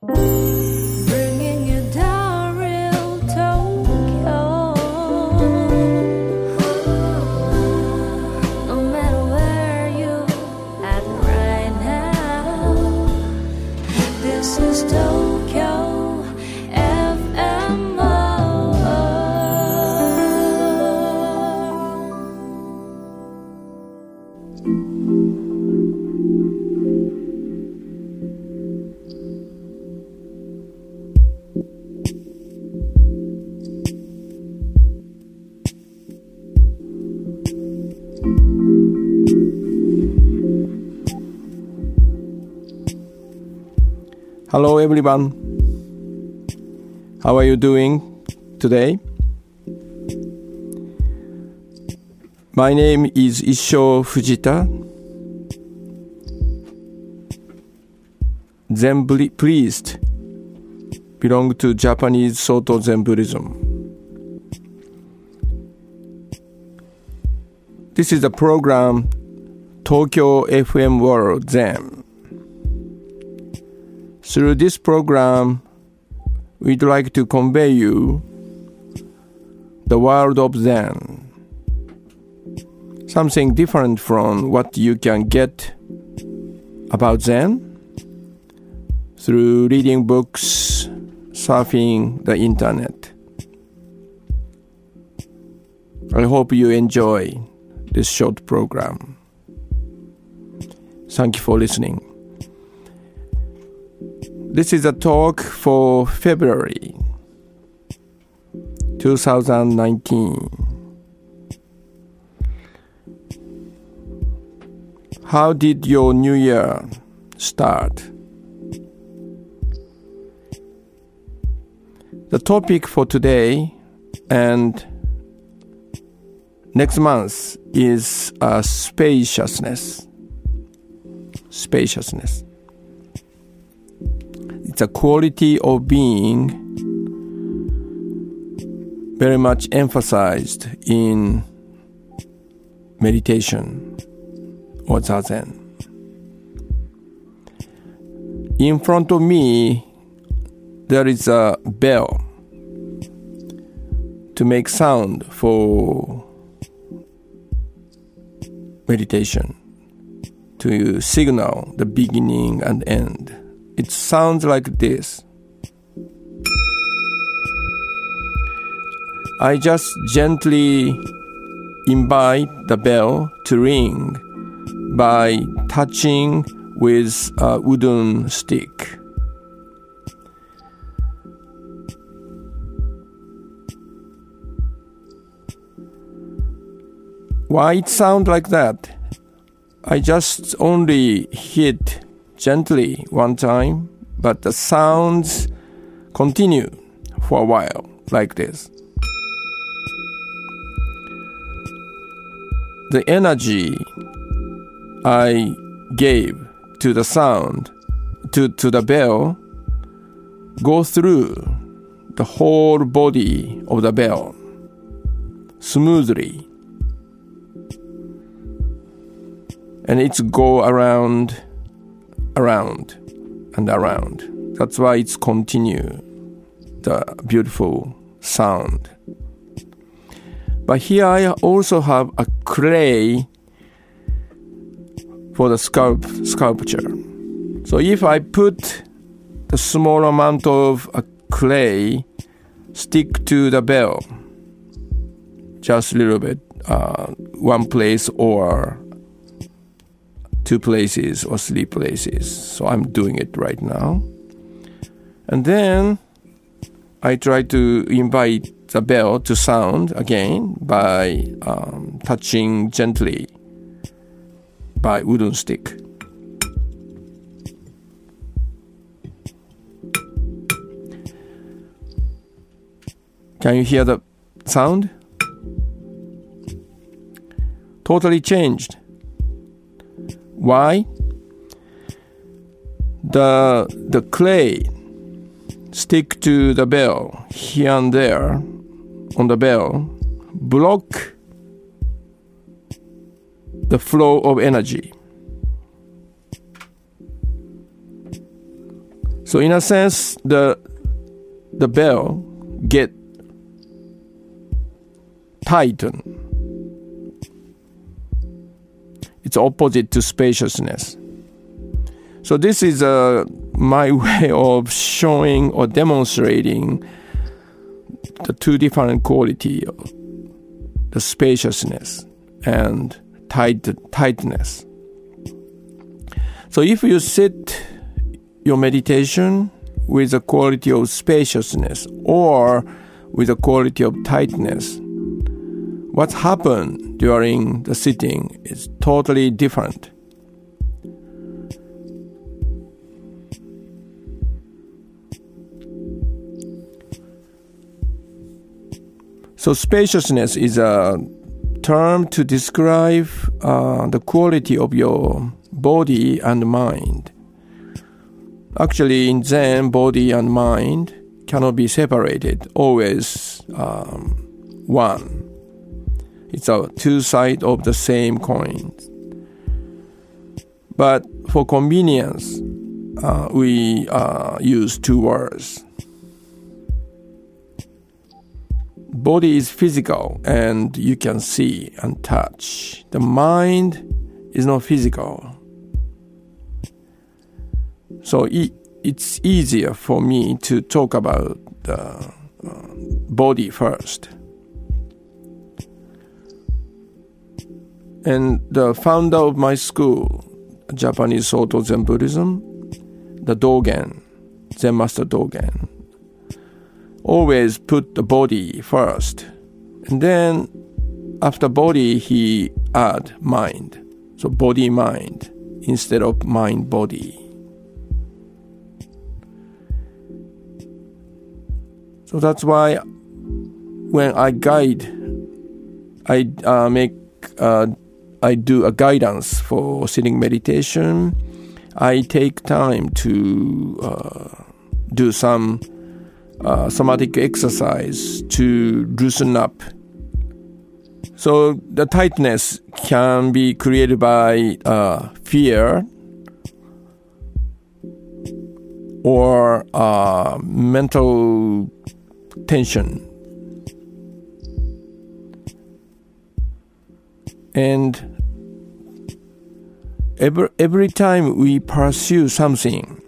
Bringing Hello, everyone. How are you doing today? My name is Issho Fujita. Zen priest belong to Japanese Soto Zen Buddhism. This is the program Tokyo FM World Zen. Through this program, we'd like to convey you the world of Zen. Something different from what you can get about Zen through reading books, surfing the internet. I hope you enjoy this short program. Thank you for listening. This is a talk for February 2019. How did your new year start? The topic for today and next month is uh, spaciousness. Spaciousness. It's a quality of being very much emphasized in meditation or zazen. In front of me, there is a bell to make sound for meditation, to signal the beginning and end. It sounds like this. I just gently invite the bell to ring by touching with a wooden stick. Why it sound like that? I just only hit gently one time, but the sounds continue for a while like this. The energy I gave to the sound, to, to the bell, go through the whole body of the bell smoothly. And it's go around, around, and around. That's why it's continue the beautiful sound. But here I also have a clay for the sculpt, sculpture. So if I put the small amount of a clay stick to the bell, just a little bit, uh, one place or two places or three places. So I'm doing it right now. And then I try to invite the bell to sound again by um, touching gently by wooden stick. Can you hear the sound? Totally changed. Why? The the clay stick to the bell here and there on the bell block the flow of energy. So in a sense, the the bell get tighten. It's opposite to spaciousness. So this is uh, my way of showing or demonstrating the two different quality of the spaciousness and tight, tightness. So if you sit your meditation with the quality of spaciousness or with the quality of tightness, what happened during the sitting is totally different. So, spaciousness is a term to describe uh, the quality of your body and mind. Actually, in Zen, body and mind cannot be separated, always um, one. It's a two sides of the same coin. But for convenience, uh, we uh, use two words. Body is physical and you can see and touch. The mind is not physical. So it, it's easier for me to talk about the uh, body first. And the founder of my school, Japanese Soto Zen Buddhism, the Dogen, Zen Master Dogen, always put the body first. And then after body, he add mind. So body mind instead of mind body. So that's why when I guide, I uh, make, uh, I do a guidance for sitting meditation. I take time to uh, do some uh, somatic exercise to loosen up. So the tightness can be created by uh, fear or uh, mental tension. And every, every time we pursue something,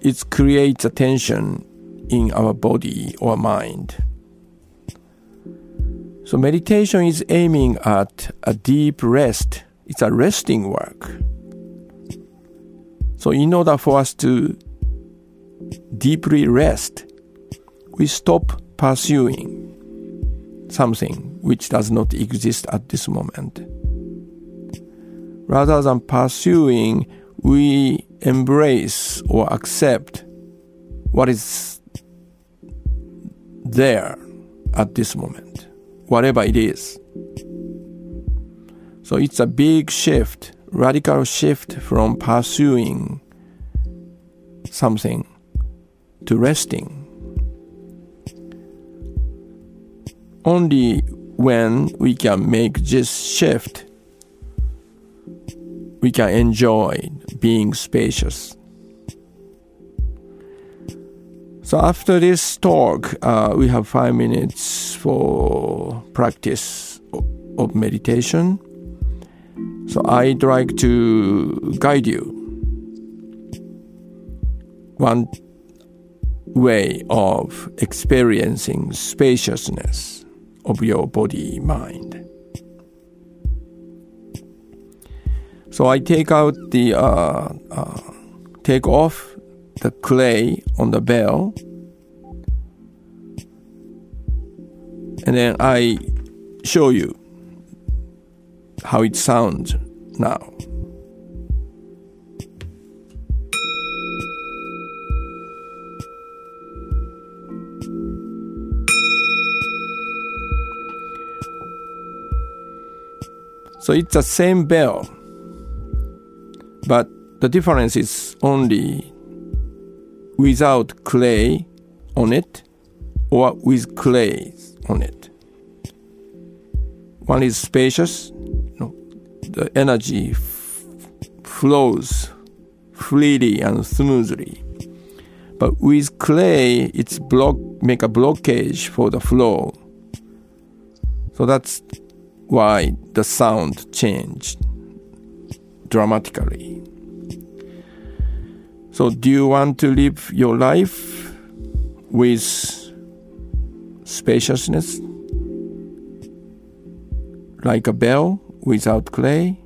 it creates a tension in our body or mind. So meditation is aiming at a deep rest. It's a resting work. So in order for us to deeply rest, we stop pursuing something which does not exist at this moment. Rather than pursuing, we embrace or accept what is there at this moment, whatever it is. So it's a big shift, radical shift from pursuing something to resting. Only when we can make this shift, we can enjoy being spacious. So after this talk, uh, we have five minutes for practice of meditation. So I'd like to guide you one way of experiencing spaciousness of your body mind. So I take out the uh, uh, take off the clay on the bell, and then I show you how it sounds now. So it's the same bell, but the difference is only without clay on it or with clay on it. One is spacious, the energy flows freely and smoothly. But with clay, it's block make a blockage for the flow. So that's why the sound changed dramatically. So, do you want to live your life with spaciousness? Like a bell without clay?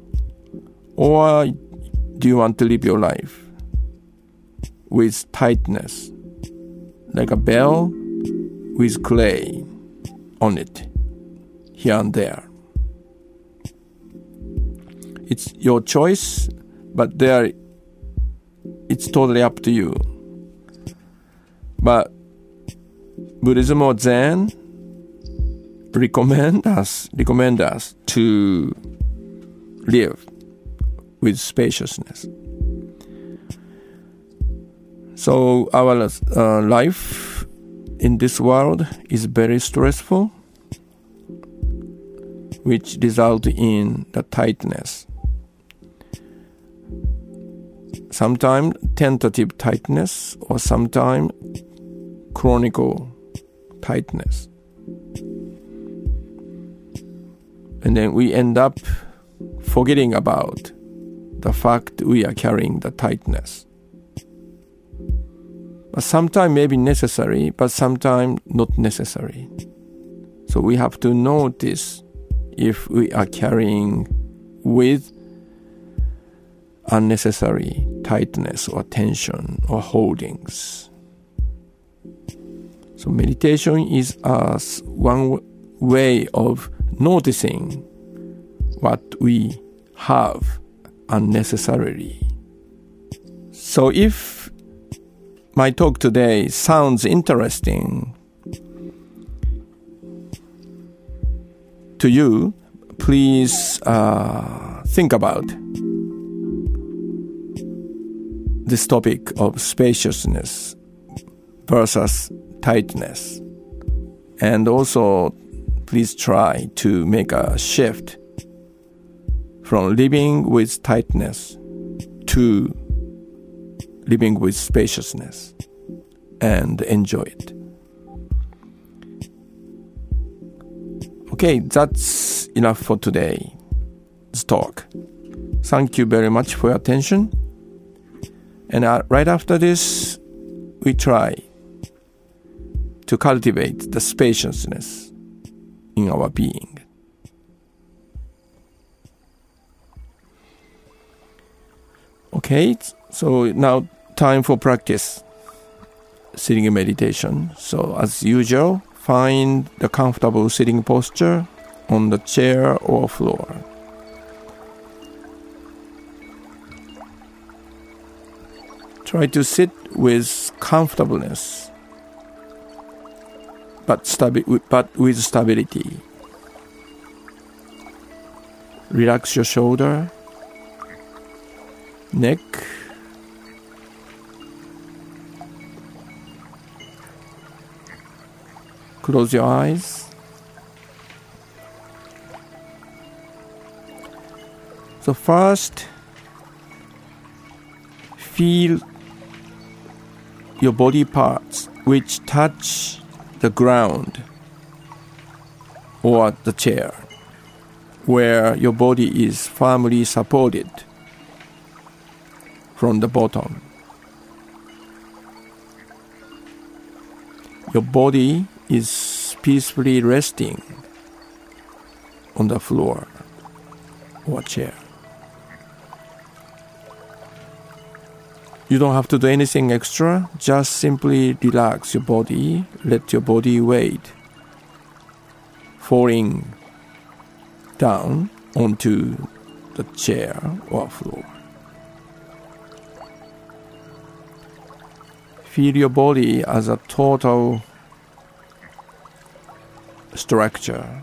Or do you want to live your life with tightness? Like a bell with clay on it, here and there. It's your choice, but there it's totally up to you. But Buddhism or Zen recommend us recommend us to live with spaciousness. So our uh, life in this world is very stressful, which result in the tightness. Sometimes tentative tightness or sometimes chronicle tightness. And then we end up forgetting about the fact we are carrying the tightness. But sometimes may be necessary, but sometimes not necessary. So we have to notice if we are carrying with unnecessary tightness or tension or holdings. So meditation is as one way of noticing what we have unnecessarily. So if my talk today sounds interesting to you, please uh, think about this topic of spaciousness versus tightness. And also, please try to make a shift from living with tightness to living with spaciousness and enjoy it. Okay, that's enough for today's talk. Thank you very much for your attention. And uh, right after this, we try to cultivate the spaciousness in our being. Okay, so now time for practice sitting in meditation. So, as usual, find the comfortable sitting posture on the chair or floor. Try to sit with comfortableness, but, stabi- but with stability. Relax your shoulder, neck, close your eyes. So, first, feel your body parts which touch the ground or the chair, where your body is firmly supported from the bottom. Your body is peacefully resting on the floor or chair. You don't have to do anything extra, just simply relax your body, let your body weight falling down onto the chair or floor. Feel your body as a total structure.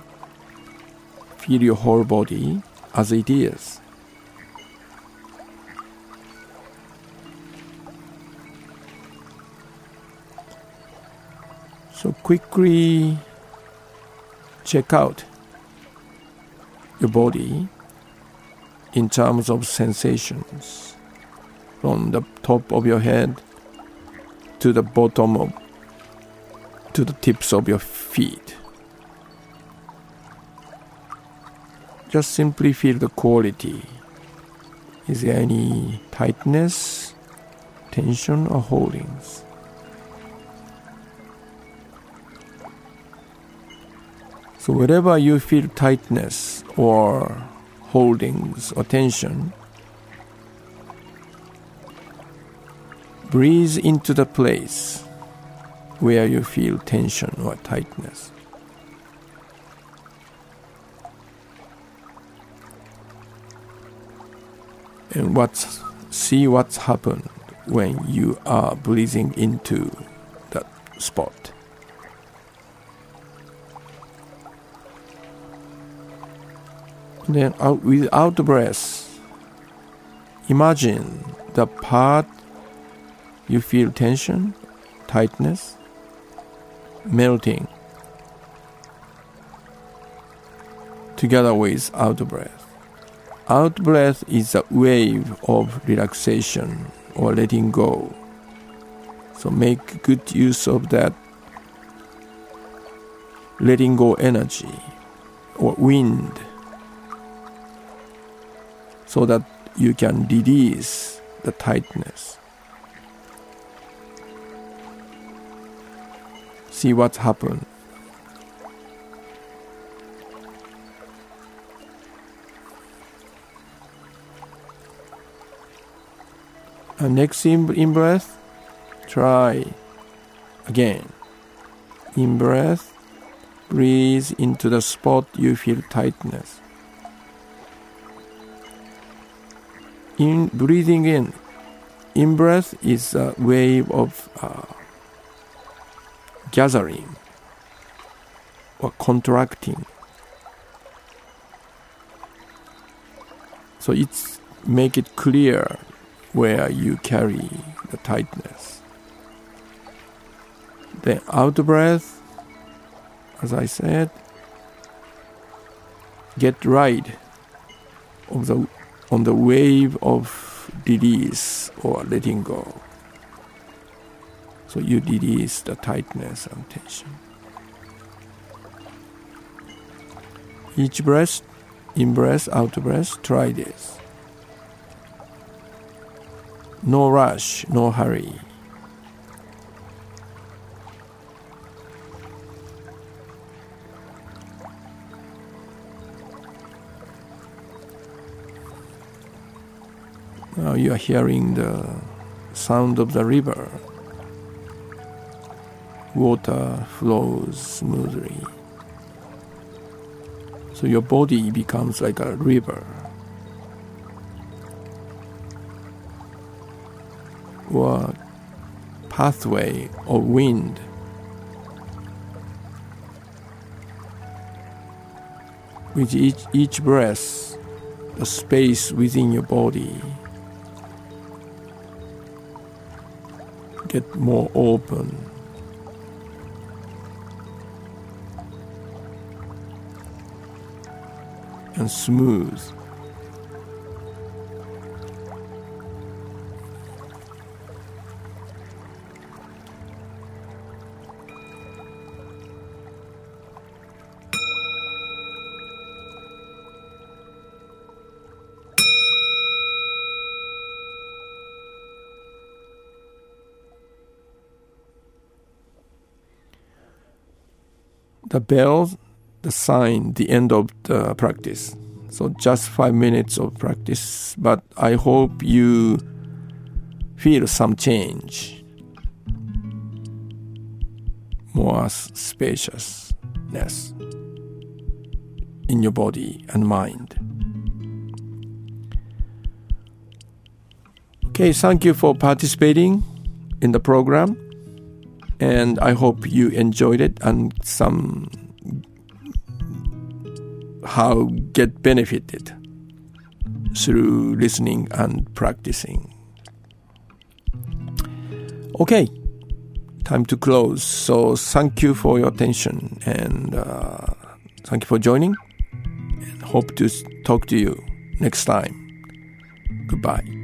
Feel your whole body as it is. So quickly check out your body in terms of sensations. from the top of your head to the bottom of to the tips of your feet. Just simply feel the quality. Is there any tightness, tension, or holdings? So, wherever you feel tightness or holdings or tension, breathe into the place where you feel tension or tightness. And what's, see what's happened when you are breathing into that spot. Then out without breath, imagine the part you feel tension, tightness, melting together with out breath. Out breath is a wave of relaxation or letting go. So make good use of that letting go energy or wind so that you can release the tightness. See what's happened. And next in, in breath, try again. In breath, breathe into the spot you feel tightness. In breathing in, in breath is a wave of uh, gathering or contracting. So it's make it clear where you carry the tightness. Then out breath, as I said, get right of the on the wave of release or letting go. So you release the tightness and tension. Each breath, in breath, out breath, try this. No rush, no hurry. Now you are hearing the sound of the river. Water flows smoothly. So your body becomes like a river. Or pathway of wind. With each, each breath, the space within your body get more open. And smooth. The bell, the sign, the end of the practice. So just five minutes of practice, but I hope you feel some change, more spaciousness in your body and mind. Okay, thank you for participating in the program and I hope you enjoyed it and some how get benefited through listening and practicing. Okay, time to close. So thank you for your attention and uh, thank you for joining. And hope to talk to you next time. Goodbye.